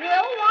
刘王